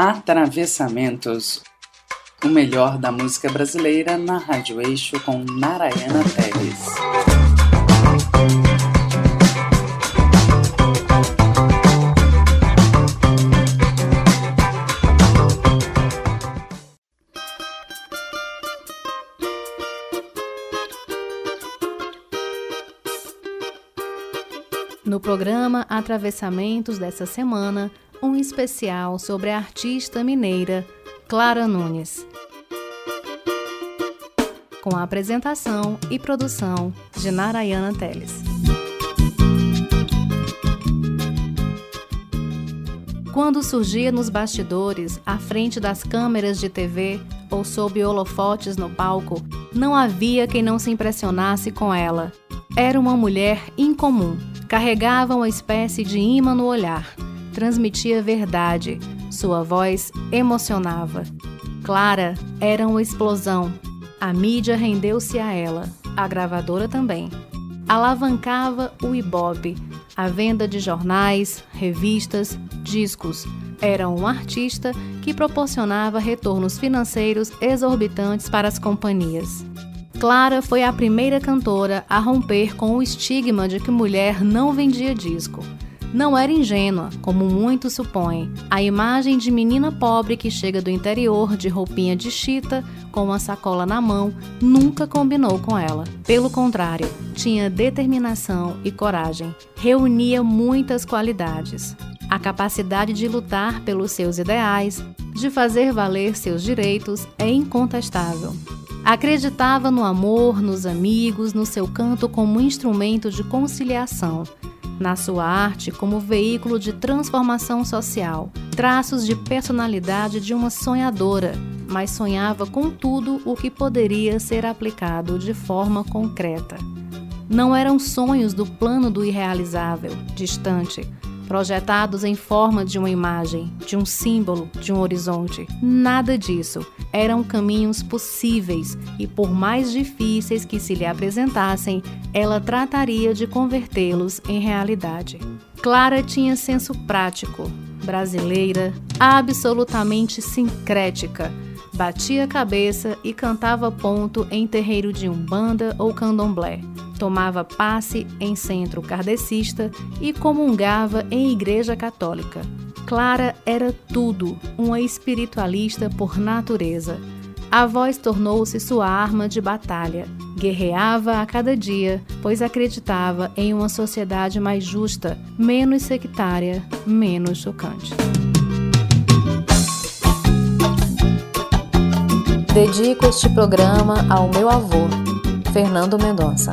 Atravessamentos, o melhor da música brasileira na Rádio Eixo com Narayana Teles. No programa Atravessamentos dessa semana, um especial sobre a artista mineira Clara Nunes. Com a apresentação e produção de Narayana Teles. Quando surgia nos bastidores, à frente das câmeras de TV ou sob holofotes no palco, não havia quem não se impressionasse com ela. Era uma mulher incomum, carregava uma espécie de imã no olhar transmitia verdade, sua voz emocionava. Clara era uma explosão. A mídia rendeu-se a ela, a gravadora também. Alavancava o Ibope, a venda de jornais, revistas, discos. Era um artista que proporcionava retornos financeiros exorbitantes para as companhias. Clara foi a primeira cantora a romper com o estigma de que mulher não vendia disco não era ingênua, como muitos supõem. A imagem de menina pobre que chega do interior de roupinha de chita, com uma sacola na mão, nunca combinou com ela. Pelo contrário, tinha determinação e coragem. Reunia muitas qualidades. A capacidade de lutar pelos seus ideais, de fazer valer seus direitos, é incontestável. Acreditava no amor, nos amigos, no seu canto como instrumento de conciliação na sua arte como veículo de transformação social, traços de personalidade de uma sonhadora, mas sonhava com tudo o que poderia ser aplicado de forma concreta. Não eram sonhos do plano do irrealizável, distante, projetados em forma de uma imagem, de um símbolo, de um horizonte. Nada disso. Eram caminhos possíveis e, por mais difíceis que se lhe apresentassem, ela trataria de convertê-los em realidade. Clara tinha senso prático, brasileira, absolutamente sincrética. Batia a cabeça e cantava ponto em terreiro de umbanda ou candomblé tomava passe em centro kardecista e comungava em igreja católica. Clara era tudo, uma espiritualista por natureza. A voz tornou-se sua arma de batalha. Guerreava a cada dia, pois acreditava em uma sociedade mais justa, menos sectária, menos chocante. Dedico este programa ao meu avô, Fernando Mendonça.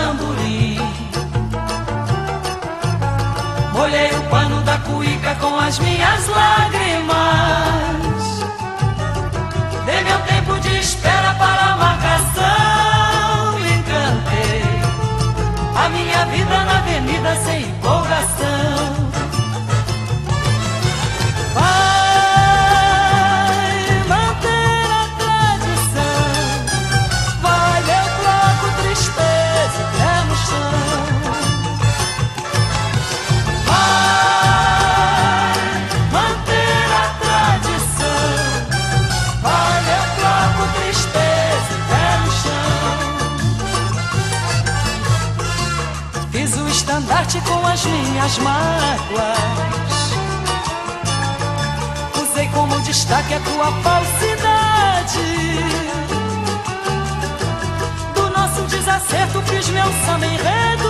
O pano da cuíca com as minhas lágrimas. Minhas mágoas. Usei como destaque a tua falsidade. Do nosso desacerto fiz meu samba enredo.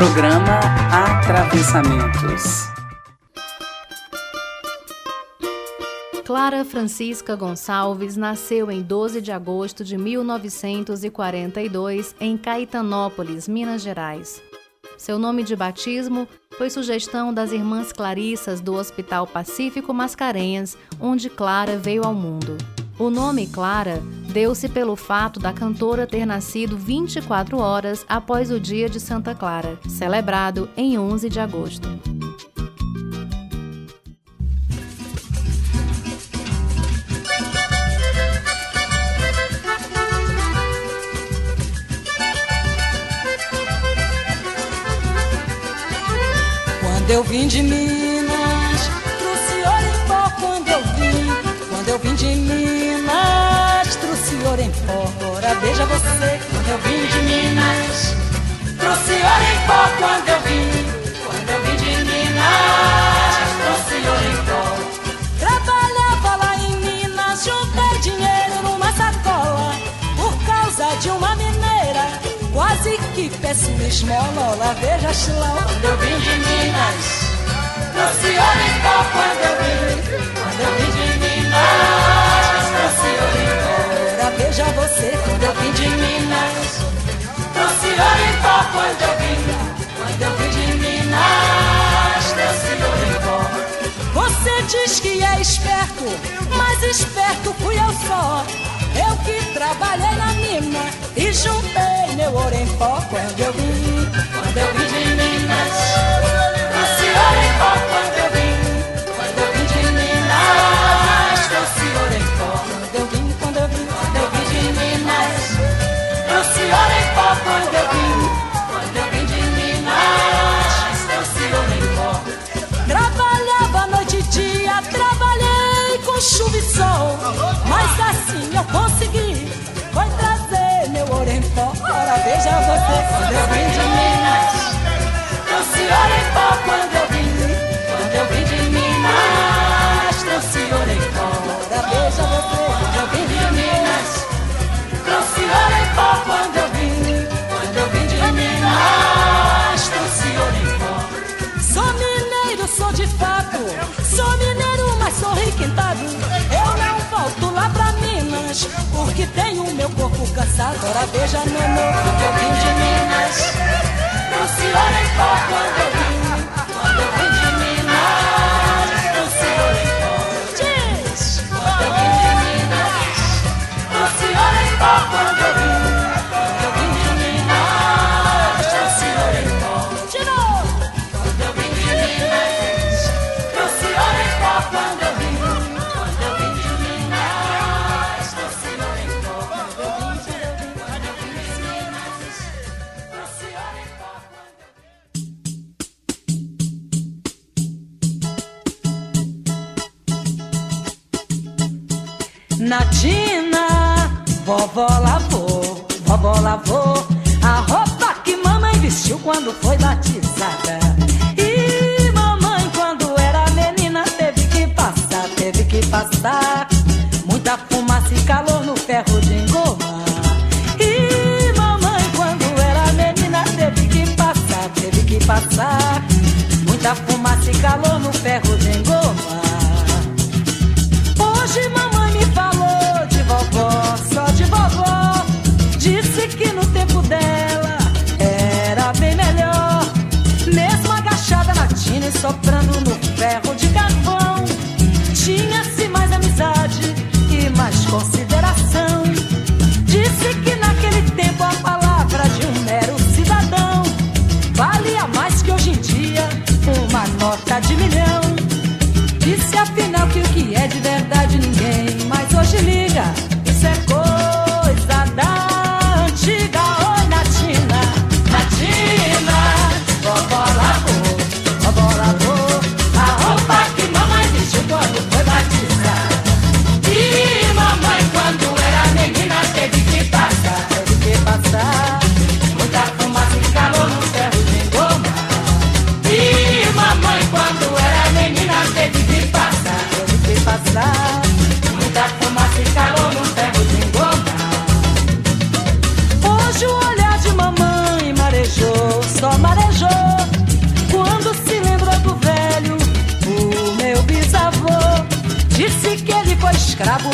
Programa Atravessamentos. Clara Francisca Gonçalves nasceu em 12 de agosto de 1942 em Caetanópolis, Minas Gerais. Seu nome de batismo foi sugestão das irmãs Clarissas do Hospital Pacífico Mascarenhas, onde Clara veio ao mundo. O nome Clara deu-se pelo fato da cantora ter nascido 24 horas após o dia de Santa Clara, celebrado em 11 de agosto. Quando eu vim de Minas, ouro em pó. Ora, você, quando eu vim de Minas, trouxe ouro em pó. Quando eu vim, quando eu vim de Minas, trouxe ouro em pó. Trabalhava lá em Minas, juntei dinheiro numa sacola, por causa de uma mineira quase que peço esmola. Olha, veja lá quando eu vim de Minas. Trouxe ouro em pó quando eu vim, quando eu vim de Minas. Trouxe ouro em pó. Você quando eu vim de Minas. Trouxe em pó quando eu vim, quando eu vim de Minas. Trouxe em pó. Você diz que é esperto, mas esperto fui eu só. Eu que trabalhei na mina e juntei meu ouro em pó quando eu vim, quando eu vim de Minas. Trouxe pó quando eu vim. Quando eu vim de Minas. Trouxe você quando eu vim de Minas. Trouxe pó quando eu vim. Quando eu vim de Minas. Trouxe pó. Sou mineiro, sou de fato. Sou mineiro, mas sou requintado. Minas, porque tenho meu corpo cansado. Ora veja, nono, que eu vim de Minas. Trouxe ouro em pó quando eu vim, quando eu vim de Minas. Trouxe ouro em pó. Quando eu vim de Minas. Trouxe ouro em pó quando eu vim, fumaça e calor no ferro de engomar. E mamãe, quando era menina, teve que passar, teve que passar muita fumaça e calor no ferro de engomar.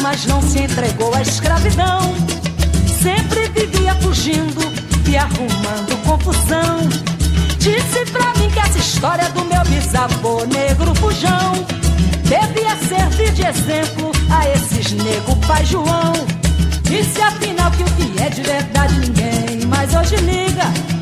mas não se entregou à escravidão. Sempre vivia fugindo e arrumando confusão. Disse pra mim que essa história do meu bisavô negro fujão devia servir de exemplo a esses negros pai João. Disse afinal que o que é de verdade ninguém mais hoje liga.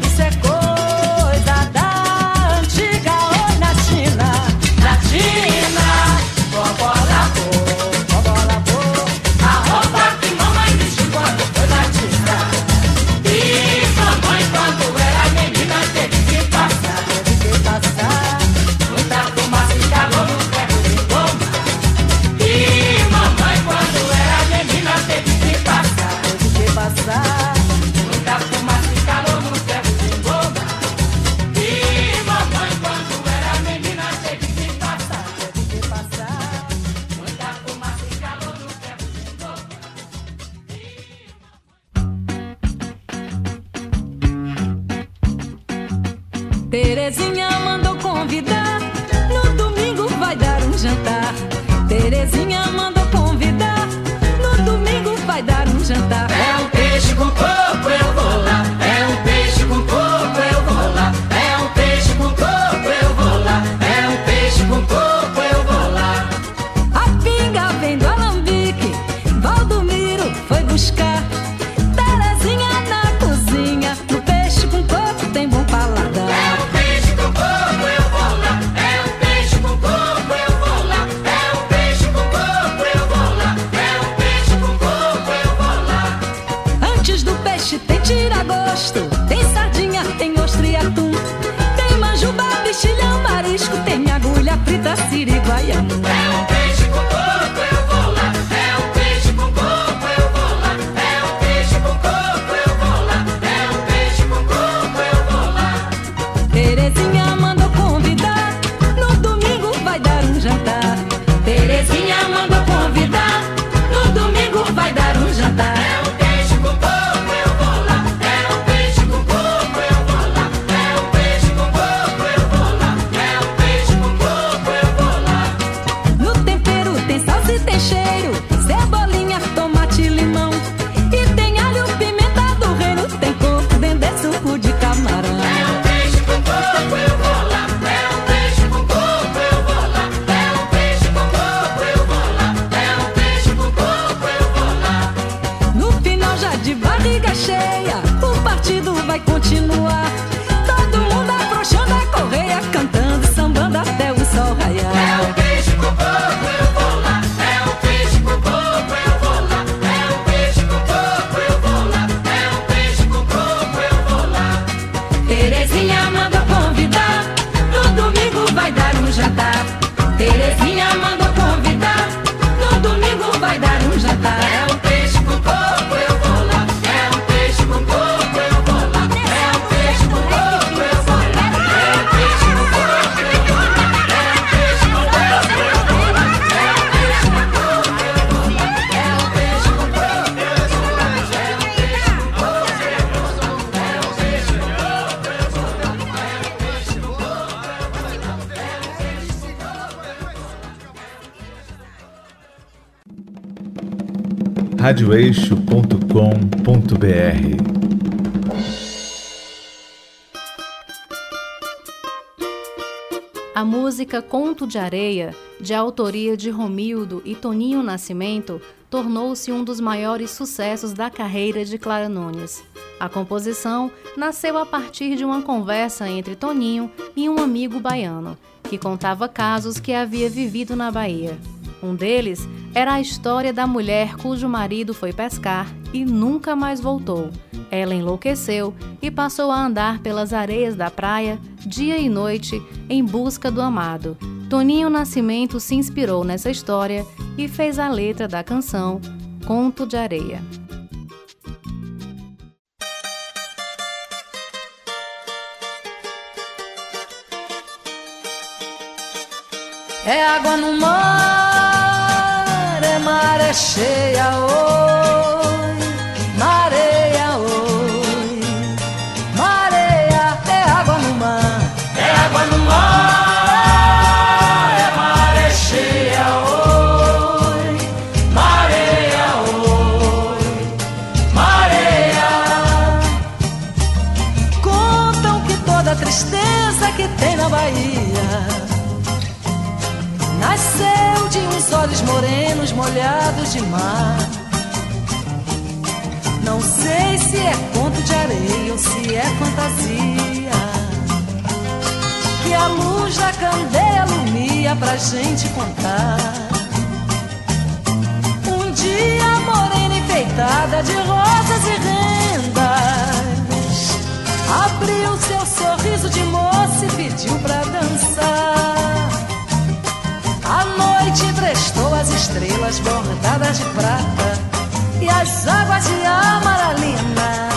eixo.com.br. A música Conto de Areia, de autoria de Romildo e Toninho Nascimento, tornou-se um dos maiores sucessos da carreira de Clara Nunes. A composição nasceu a partir de uma conversa entre Toninho e um amigo baiano, que contava casos que havia vivido na Bahia. Um deles era a história da mulher cujo marido foi pescar e nunca mais voltou. Ela enlouqueceu e passou a andar pelas areias da praia, dia e noite, em busca do amado. Toninho Nascimento se inspirou nessa história e fez a letra da canção Conto de Areia. É água no mar cheia hoje. de mar. Não sei se é conto de areia ou se é fantasia. Que a luz da candeia ilumina pra gente contar. Um dia morena enfeitada de rosas e rendas. Abriu seu sorriso de moça e pediu pra dançar. A noite prestou as estrelas bordadas de prata e as águas de amaralina.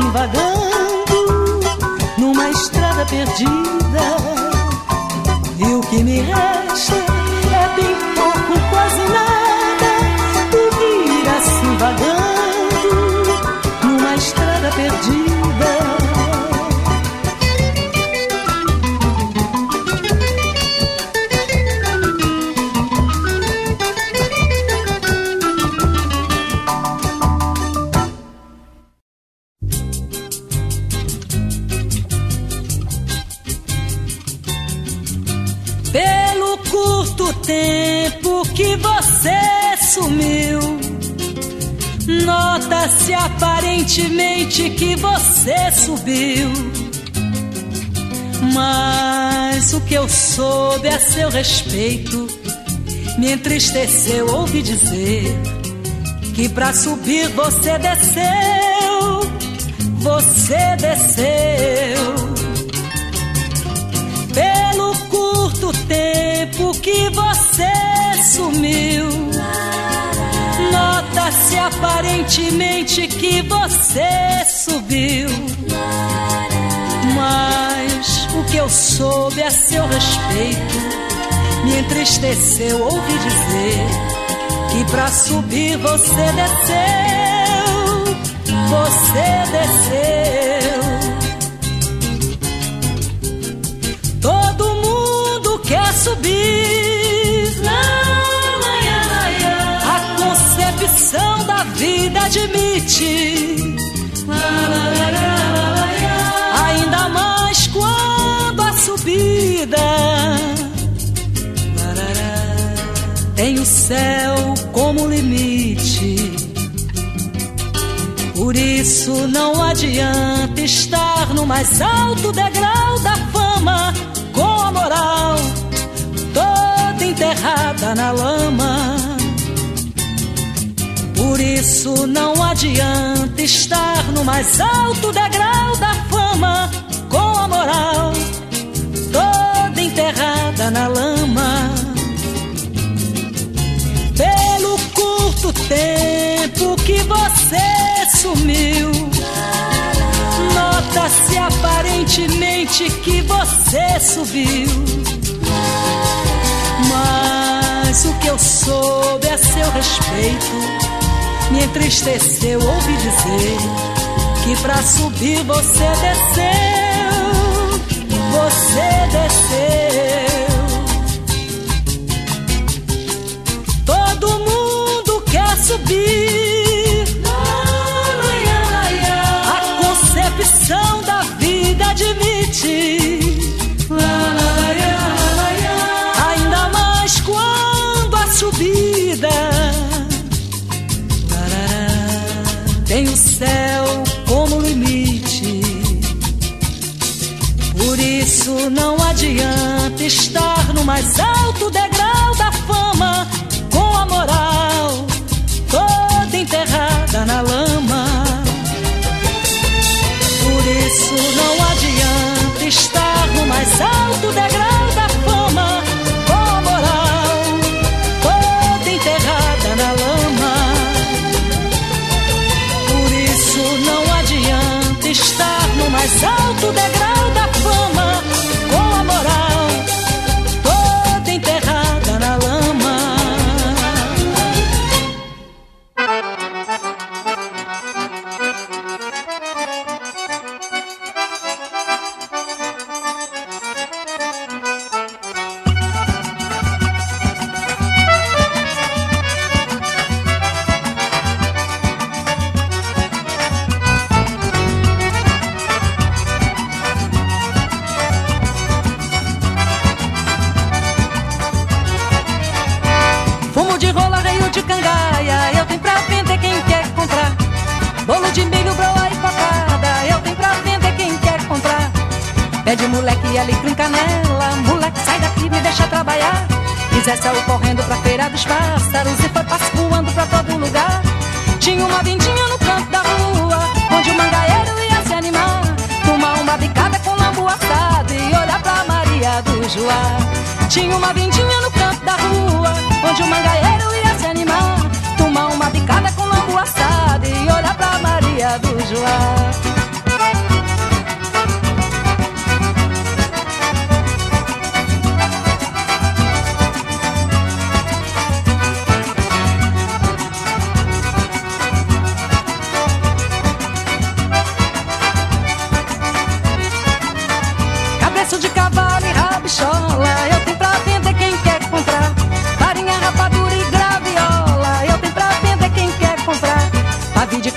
Assim vagando numa estrada perdida. E o que me resta é bem pouco, quase nada. Aparentemente que você subiu. Mas o que eu soube a seu respeito me entristeceu. Ouvi dizer que pra subir você desceu, você desceu pelo curto tempo que você sumiu. Nota-se aparentemente que você subiu. Mas o que eu soube a seu respeito me entristeceu. Ouvi dizer que pra subir você desceu. Você desceu. Admite. Ainda mais quando a subida tem o céu como limite. Por isso não adianta estar no mais alto degrau da fama com a moral toda enterrada na lama. Por isso não adianta estar no mais alto degrau da fama com a moral toda enterrada na lama. Pelo curto tempo que você sumiu, nota-se aparentemente que você subiu. Mas o que eu soube a seu respeito me entristeceu. Ouvi dizer que pra subir você desceu, você desceu. Todo mundo quer subir. Não adianta estar no mais alto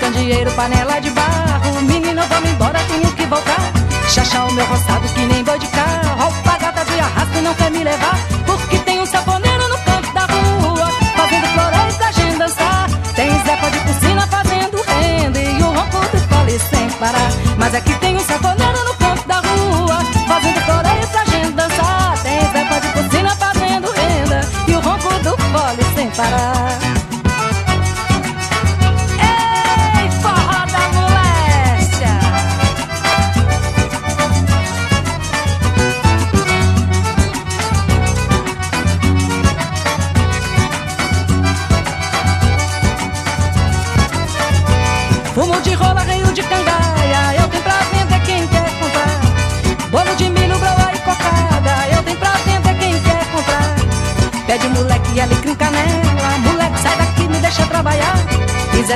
candeeiro, panela de barro. Menino, vamos embora, tenho que voltar. Chachar o meu roçado que nem boi de carro. Roupa gata de arrasto não quer me levar Porque tem um saponeiro no canto da rua Fazendo floreio pra gente dançar. Tem Zepa de piscina fazendo renda E o ronco do fole sem parar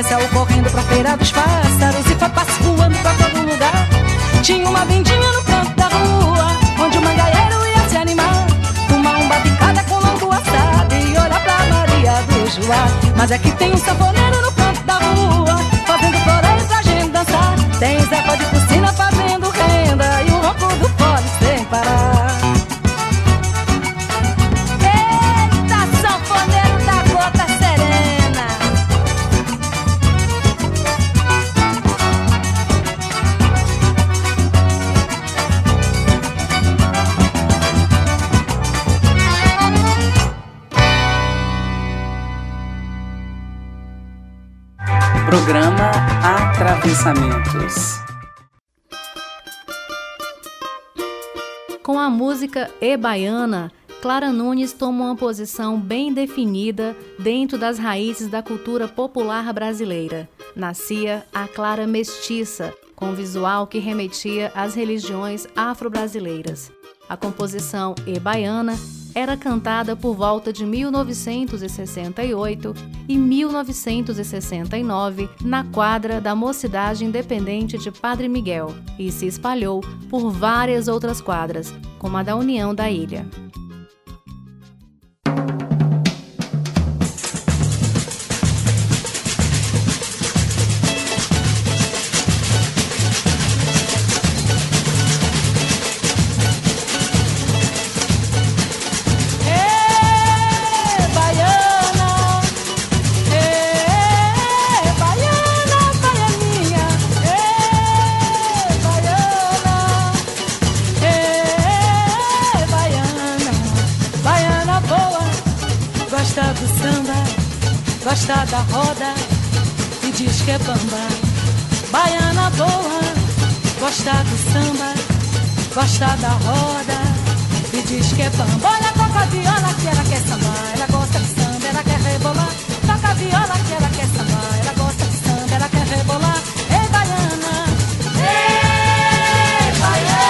Saiu correndo pra feira dos pássaros E foi voando pra todo lugar. Tinha uma vendinha no canto da rua Onde o mangaeiro ia se animar. Tomar um batucada com lambu assado E olhar pra Maria do Joá. Mas é tem um sanfoneiro no canto da rua Programa Atravessamentos. Com a música E Baiana, Clara Nunes toma uma posição bem definida dentro das raízes da cultura popular brasileira. Nascia a Clara mestiça, com visual que remetia às religiões afro-brasileiras. A composição E Baiana era cantada por volta de 1968 e 1969 na quadra da Mocidade Independente de Padre Miguel e se espalhou por várias outras quadras, como a da União da Ilha. Bamba. Olha, toca a viola que ela quer sambar, ela gosta de samba, ela quer rebolar. Toca a viola que ela quer sambar, ela gosta de samba, ela quer rebolar. Ei, baiana, ei, baiana.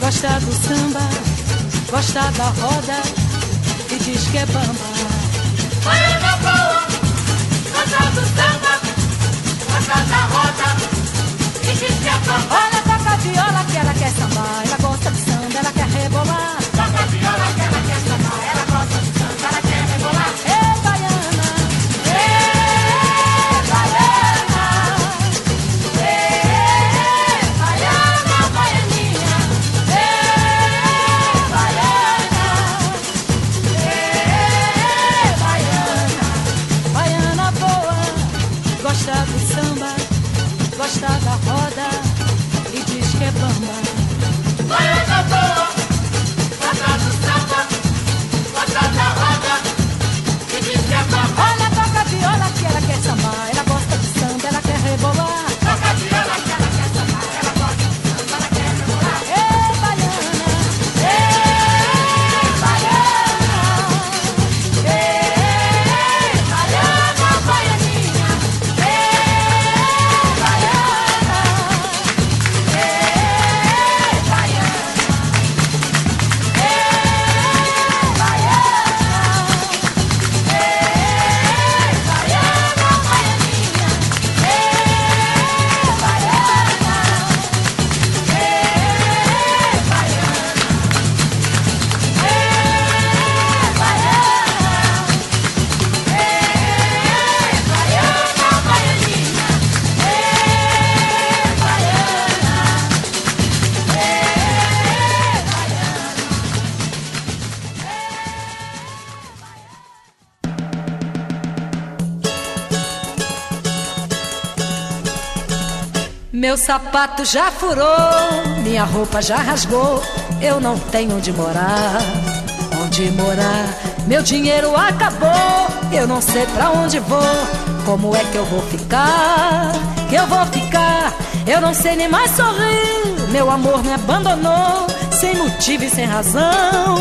Gosta do samba, gosta da roda e diz que é bamba. Baiana boa, gosta do samba, gosta da roda e diz que é bamba. Olha, toca a viola que ela quer sambar, ela gosta de samba, Meu sapato já furou, minha roupa já rasgou, eu não tenho onde morar. Onde morar? Meu dinheiro acabou, eu não sei pra onde vou. Como é que eu vou ficar? Que eu vou ficar? Eu não sei nem mais sorrir. Meu amor me abandonou, sem motivo e sem razão.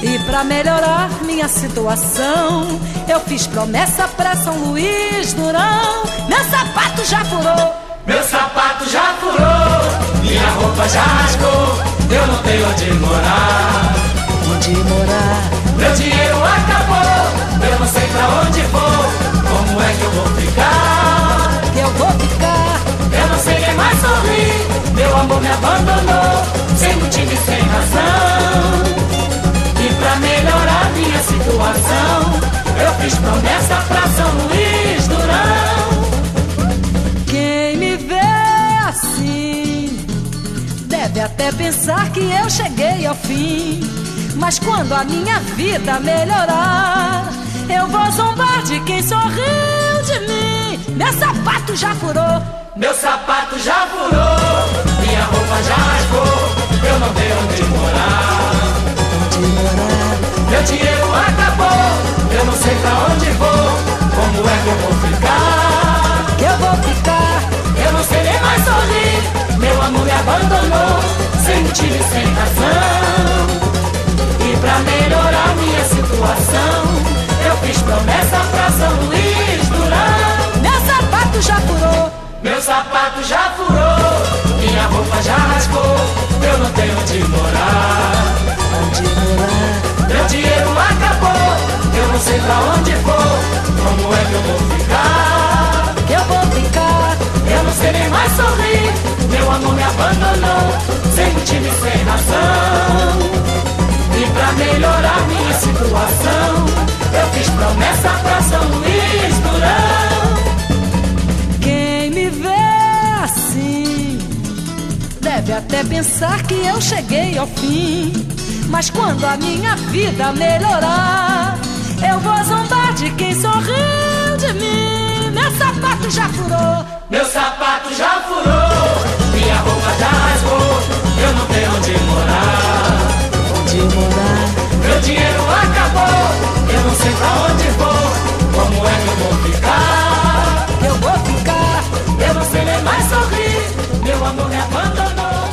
E pra melhorar minha situação, eu fiz promessa pra São Luís Durão. Meu sapato já furou. Meu sapato já furou, minha roupa já rasgou, eu não tenho onde morar. Onde morar? Meu dinheiro acabou, eu não sei pra onde vou, como é que eu vou ficar? Que eu vou ficar? Eu não sei nem mais sorrir, meu amor me abandonou, sem motivo e sem razão. E pra melhorar minha situação, eu fiz promessa pra São Luís Durão. Deve até pensar que eu cheguei ao fim. Mas quando a minha vida melhorar, eu vou zombar de quem sorriu de mim. Meu sapato já furou. Meu sapato já furou. Minha roupa já rasgou. Eu não tenho onde morar. Onde morar? Meu dinheiro acabou. Eu não sei pra onde vou. Como é que eu vou ficar? Que eu vou ficar. Eu não sei nem mais sorrir. Amor me abandonou, sem motivo e sem razão. E pra melhorar minha situação, eu fiz promessa pra São Luís Durão. Meu sapato já furou, meu sapato já furou, minha roupa já rasgou, eu não tenho onde morar. Onde morar? Meu dinheiro acabou, eu não sei pra onde vou, como é que eu vou ficar? Eu vou ficar, eu não sei nem mais sorrir. Amor me abandonou, sem motivo e sem razão. E pra melhorar minha situação, eu fiz promessa pra São Luís Durão. Quem me vê assim, deve até pensar que eu cheguei ao fim. Mas quando a minha vida melhorar, eu vou zombar de quem sorriu de mim. Meu sapato já furou, meu sapato já furou eu não tenho onde morar. Onde morar? Meu dinheiro acabou, eu não sei pra onde vou. Como é que eu vou ficar? Eu vou ficar, eu não sei nem mais sorrir. Meu amor me abandonou,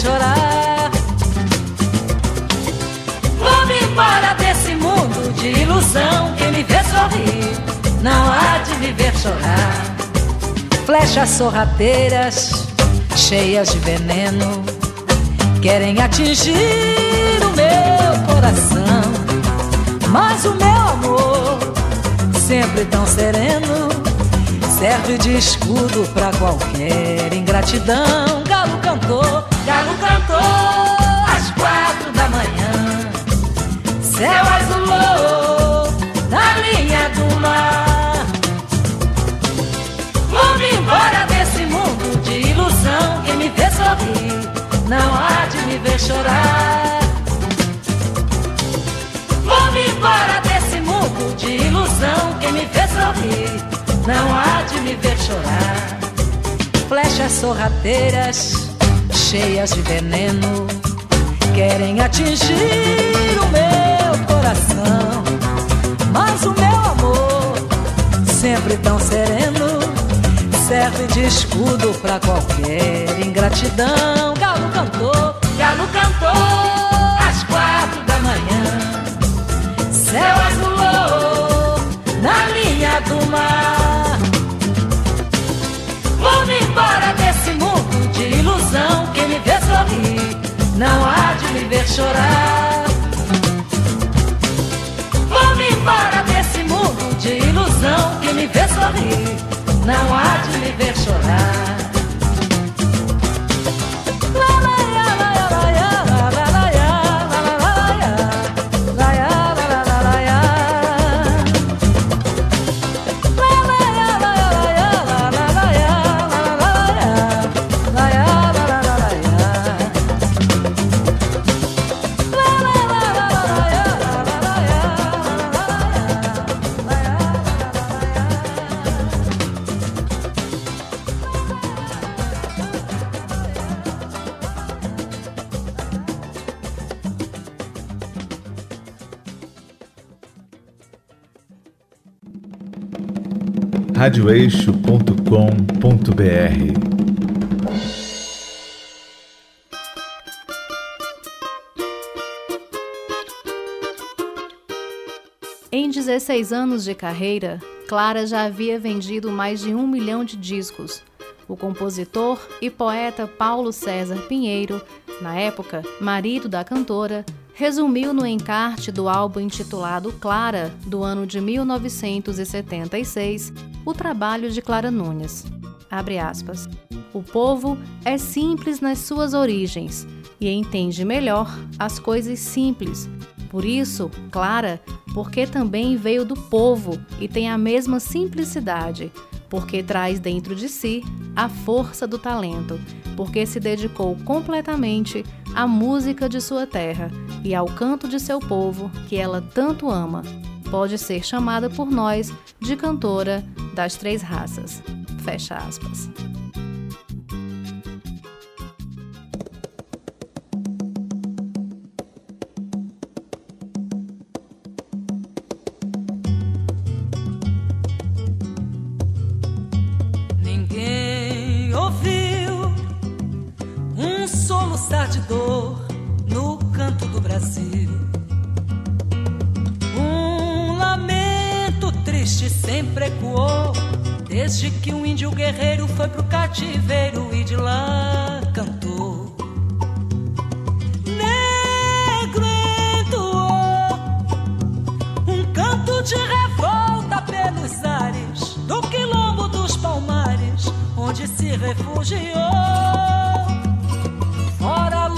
chorar. Vou-me embora desse mundo de ilusão. Quem me vê sorrir, não há de me ver chorar. Flechas sorrateiras, cheias de veneno, querem atingir o meu coração. Mas o meu amor, sempre tão sereno, serve de escudo para qualquer ingratidão. Galo cantou, galo cantou às quatro da manhã. Céu azulou na linha do mar. Vou-me embora desse mundo de ilusão. Quem me vê sorrir, não há de me ver chorar. Vou-me embora desse mundo de ilusão. Quem me vê sorrir, não há de me ver chorar. Flechas sorrateiras, cheias de veneno, querem atingir o meu coração. Mas o meu amor, sempre tão sereno, serve de escudo pra qualquer ingratidão. Galo cantou, chorar. Vou-me embora desse mundo de ilusão que me vê sorrir, não há de me ver chorar. radioeixo.com.br Em 16 anos de carreira, Clara já havia vendido mais de um milhão de discos. O compositor e poeta Paulo César Pinheiro, na época marido da cantora, resumiu no encarte do álbum intitulado Clara, do ano de 1976, o trabalho de Clara Nunes. Abre aspas. O povo é simples nas suas origens e entende melhor as coisas simples. Por isso, Clara, porque também veio do povo e tem a mesma simplicidade, porque traz dentro de si a força do talento, porque se dedicou completamente à música de sua terra e ao canto de seu povo, que ela tanto ama. Pode ser chamada por nós de cantora das três raças. Fecha aspas. sempre Desde que um índio guerreiro foi pro cativeiro e de lá cantou. Negro entoou um canto de revolta pelos ares do quilombo dos palmares, onde se refugiou. Fora a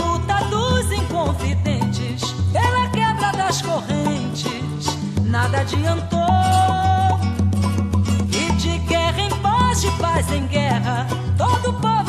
de paz em guerra, todo povo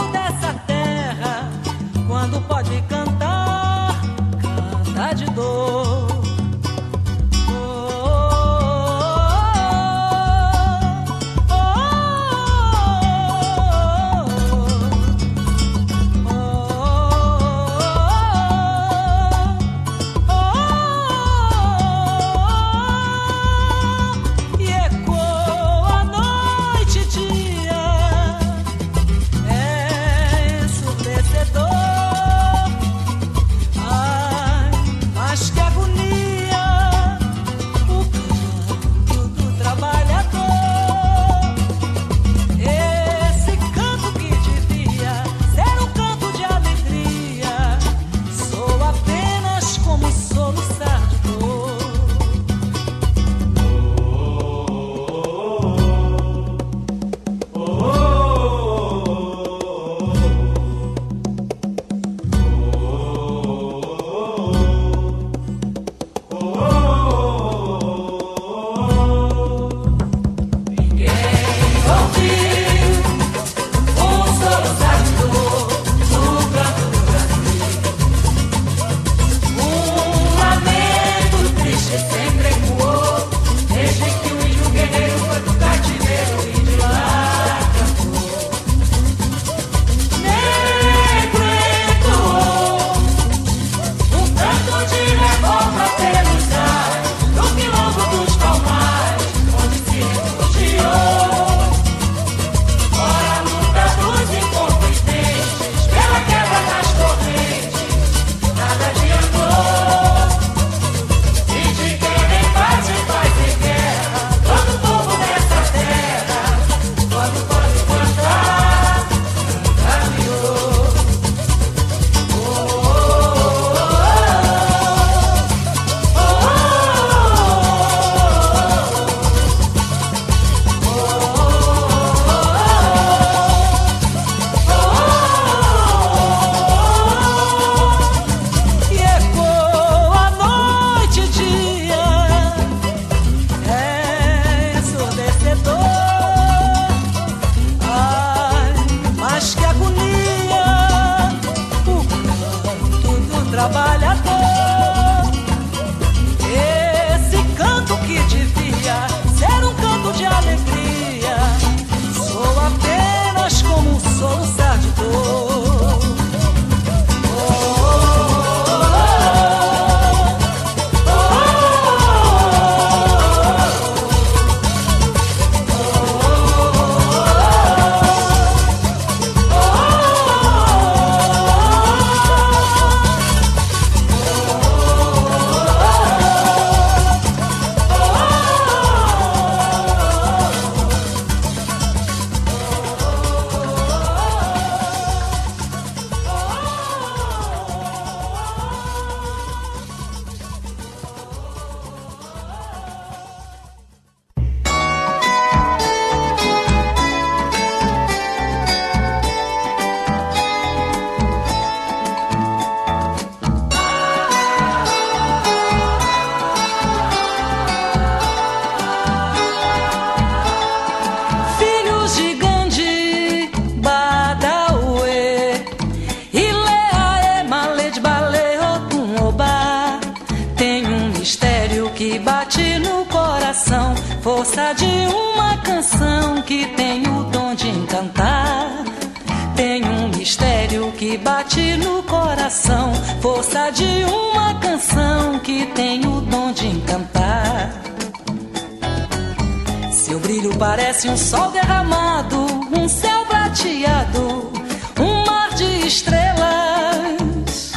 parece um sol derramado, um céu prateado, um mar de estrelas.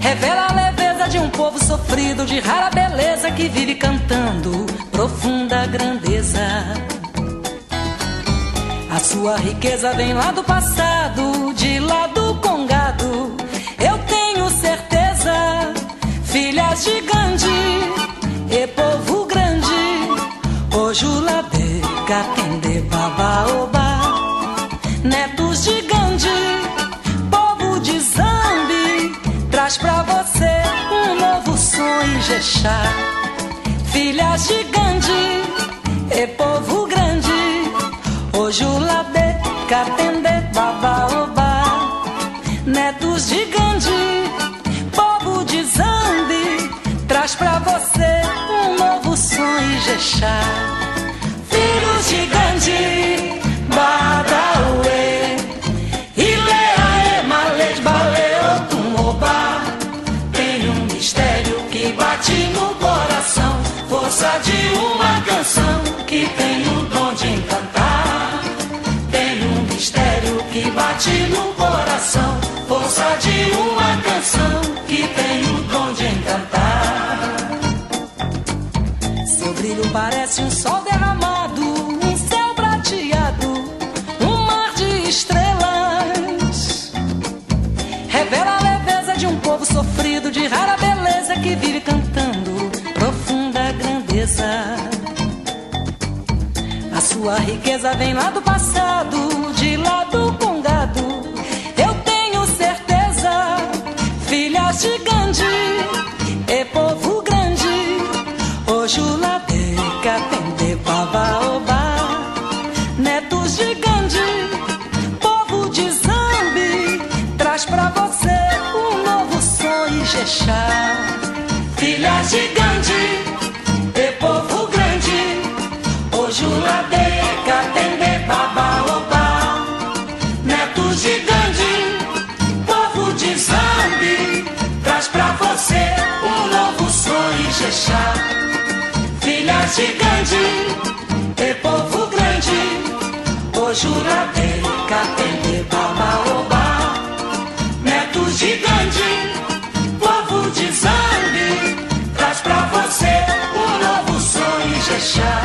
Revela a leveza de um povo sofrido, de rara beleza que vive cantando profunda grandeza. A sua riqueza vem lá do passado, de lá do Congado. Eu tenho certeza, filhas de de Kakende Babaoba, netos de Gandhi, povo de Zambi. Traz pra você um novo sonho, Jexá. Filhas de Gandhi canção que tem o dom de encantar. Seu brilho parece um sol derramado, um céu prateado, um mar de estrelas. Revela a leveza de um povo sofrido, de rara beleza que vive cantando profunda grandeza. A sua riqueza vem lá do passado, de lá do Ojula de Katende Babaoba, netos de Gandhi, povo de Zambi. Traz pra você um novo sonho, Jexá. Filhas de Gandhi e povo grande. Ojuladeia, Katende, Babaoba, netos de Gandhi, povo de Zambi, traz pra você um novo sonho, Jexá. De Gandhi, e povo grande, Ojuladeia, Katende, Babaoba, netos de Gandhi, povo de Zambi, traz pra você um novo sonho, Jexá.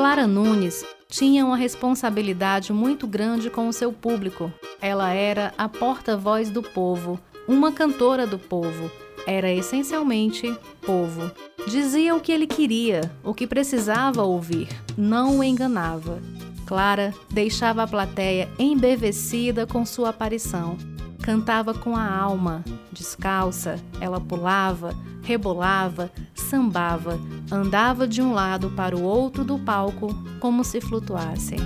Clara Nunes tinha uma responsabilidade muito grande com o seu público. Ela era a porta-voz do povo, uma cantora do povo. Era essencialmente povo. Dizia o que ele queria, o que precisava ouvir, não o enganava. Clara deixava a plateia embevecida com sua aparição. Cantava com a alma, descalça, ela pulava, rebolava, sambava, andava de um lado para o outro do palco como se flutuasse.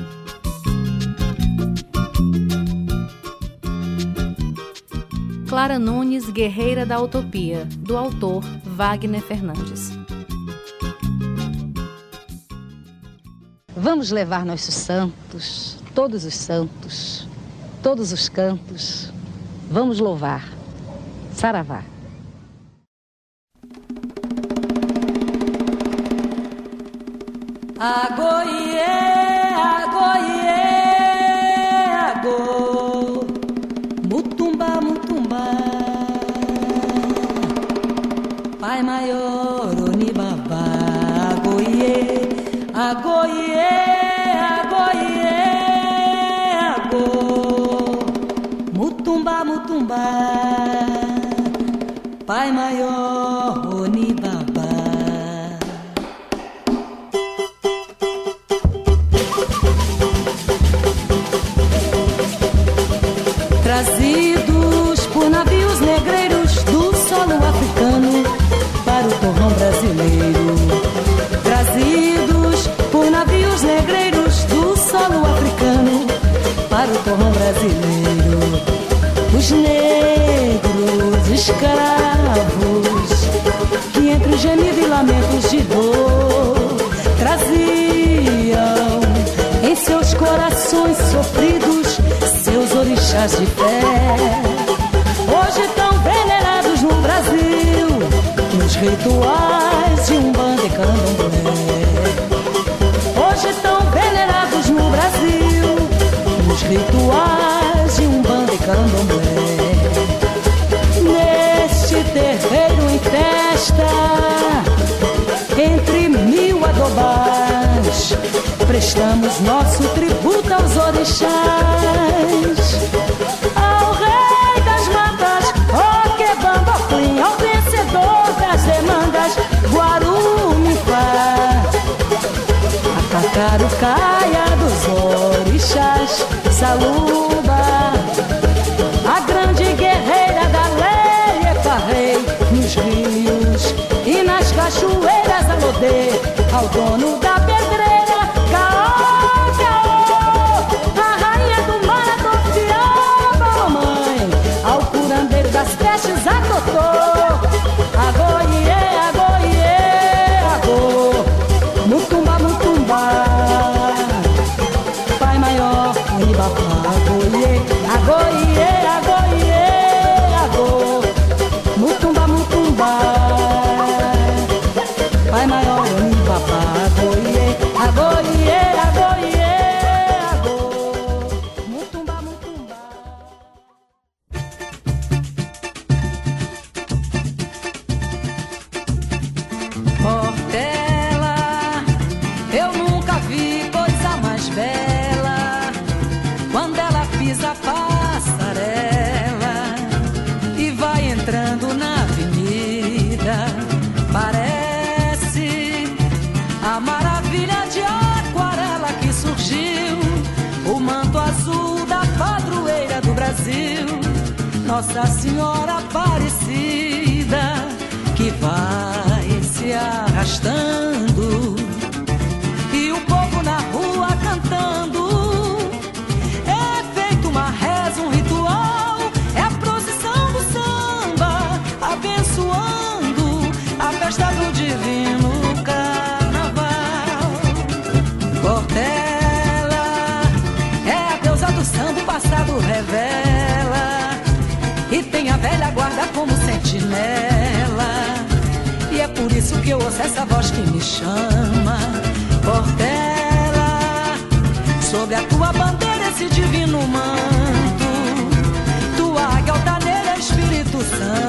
Clara Nunes, Guerreira da Utopia, do autor Wagner Fernandes. Vamos levar nossos santos, todos os santos, todos os cantos. Vamos louvar. Saravá. Agoie, Pai Maior Onibaba. Trazidos por navios negreiros do solo africano para o torrão brasileiro. Trazidos por navios negreiros do solo africano para o torrão brasileiro. Os negros escravos de fé. Hoje tão venerados no Brasil nos rituais de um bando e candomblé. Hoje tão venerados no Brasil nos rituais de um bando e candomblé terreiro em festa, entre mil adobás, prestamos nosso tributo aos orixás. Ao rei das matas, ó quebamba Plim, ao vencedor das demandas, Guarumifá. A cacarucaia dos orixás, saluba, a grande guerreira da rei nos rios e nas cachoeiras alodê ao dono da pedreira Nossa Senhora Aparecida que vai se arrastando que eu ouço essa voz que me chama, Portela. Sobre a tua bandeira esse divino manto, tua águia altaneira, Espírito Santo,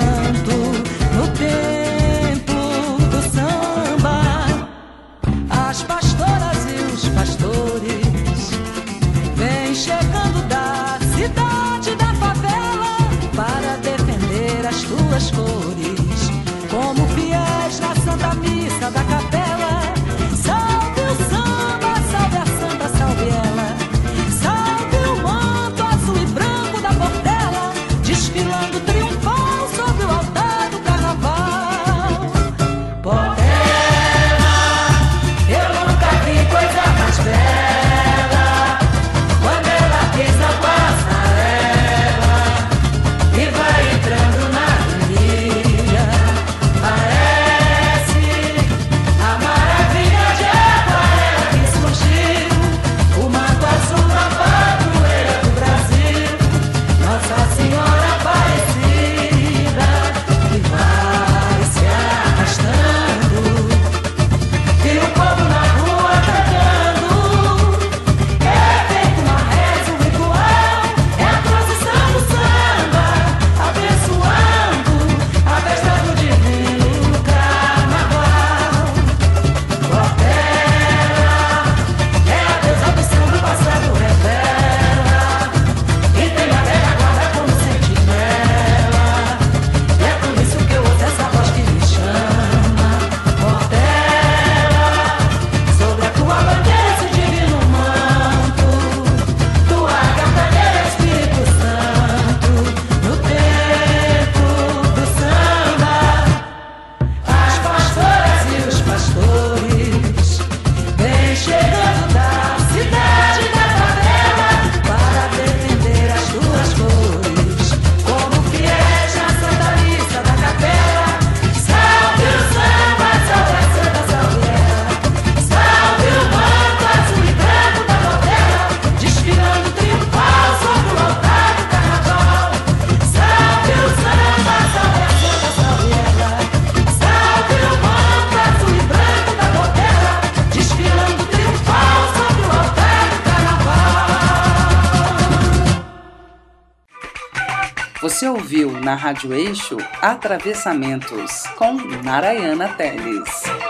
na Rádio Eixo Atravessamentos com Narayana Teles.